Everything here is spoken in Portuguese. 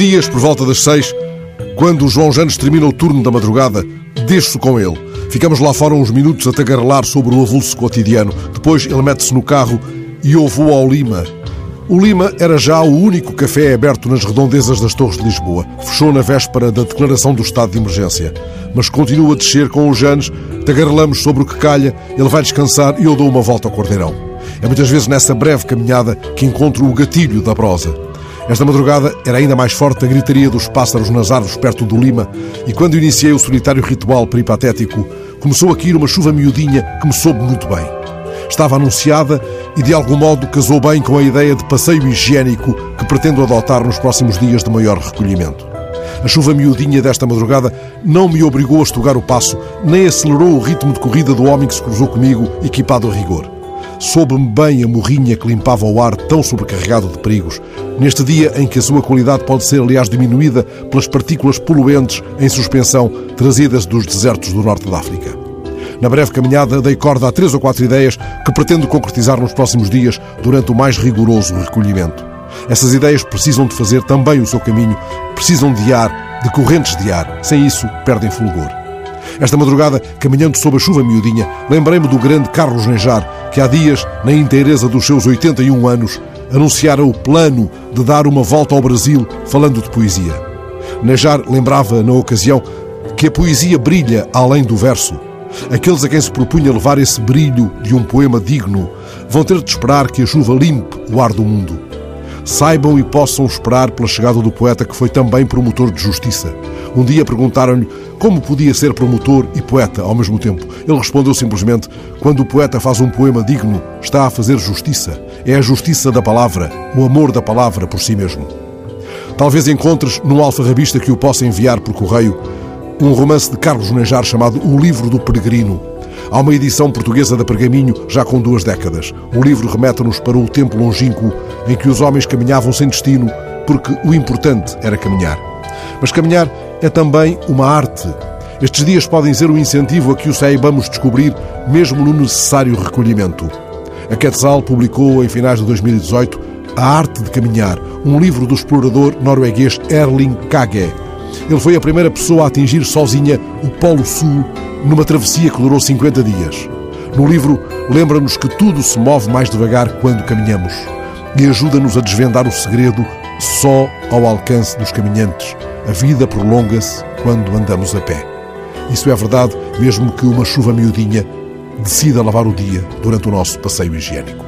dias, por volta das seis, quando o João Janes termina o turno da madrugada, desço com ele. Ficamos lá fora uns minutos a tagarelar sobre o avulso cotidiano. Depois ele mete-se no carro e eu vou ao Lima. O Lima era já o único café aberto nas redondezas das Torres de Lisboa. Fechou na véspera da declaração do estado de emergência. Mas continua a descer com o Janes, tagarelamos sobre o que calha, ele vai descansar e eu dou uma volta ao Cordeirão. É muitas vezes nessa breve caminhada que encontro o gatilho da prosa. Esta madrugada era ainda mais forte a gritaria dos pássaros nas árvores perto do Lima, e quando iniciei o solitário ritual peripatético, começou a cair uma chuva miudinha que me soube muito bem. Estava anunciada e de algum modo casou bem com a ideia de passeio higiênico que pretendo adotar nos próximos dias de maior recolhimento. A chuva miudinha desta madrugada não me obrigou a estugar o passo, nem acelerou o ritmo de corrida do homem que se cruzou comigo, equipado a rigor. Soube-me bem a morrinha que limpava o ar tão sobrecarregado de perigos, neste dia em que a sua qualidade pode ser, aliás, diminuída pelas partículas poluentes em suspensão trazidas dos desertos do norte da África. Na breve caminhada, dei corda a três ou quatro ideias que pretendo concretizar nos próximos dias durante o mais rigoroso recolhimento. Essas ideias precisam de fazer também o seu caminho, precisam de ar, de correntes de ar. Sem isso, perdem fulgor. Esta madrugada, caminhando sob a chuva miudinha, lembrei-me do grande Carlos Nejar, que há dias, na inteireza dos seus 81 anos, anunciara o plano de dar uma volta ao Brasil falando de poesia. Nejar lembrava, na ocasião, que a poesia brilha além do verso. Aqueles a quem se propunha levar esse brilho de um poema digno vão ter de esperar que a chuva limpe o ar do mundo. Saibam e possam esperar pela chegada do poeta que foi também promotor de justiça. Um dia perguntaram-lhe como podia ser promotor e poeta ao mesmo tempo. Ele respondeu simplesmente: quando o poeta faz um poema digno, está a fazer justiça. É a justiça da palavra, o amor da palavra por si mesmo. Talvez encontres num alfarrabista que o possa enviar por correio um romance de Carlos Nejar chamado O Livro do Peregrino. Há uma edição portuguesa da Pergaminho já com duas décadas. O livro remete-nos para o tempo longínquo em que os homens caminhavam sem destino, porque o importante era caminhar. Mas caminhar é também uma arte. Estes dias podem ser um incentivo a que o saibamos descobrir, mesmo no necessário recolhimento. A Quetzal publicou, em finais de 2018, A Arte de Caminhar, um livro do explorador norueguês Erling Kage. Ele foi a primeira pessoa a atingir sozinha o Polo Sul numa travessia que durou 50 dias. No livro, lembra-nos que tudo se move mais devagar quando caminhamos e ajuda-nos a desvendar o segredo só ao alcance dos caminhantes. A vida prolonga-se quando andamos a pé. Isso é verdade, mesmo que uma chuva miudinha decida lavar o dia durante o nosso passeio higiênico.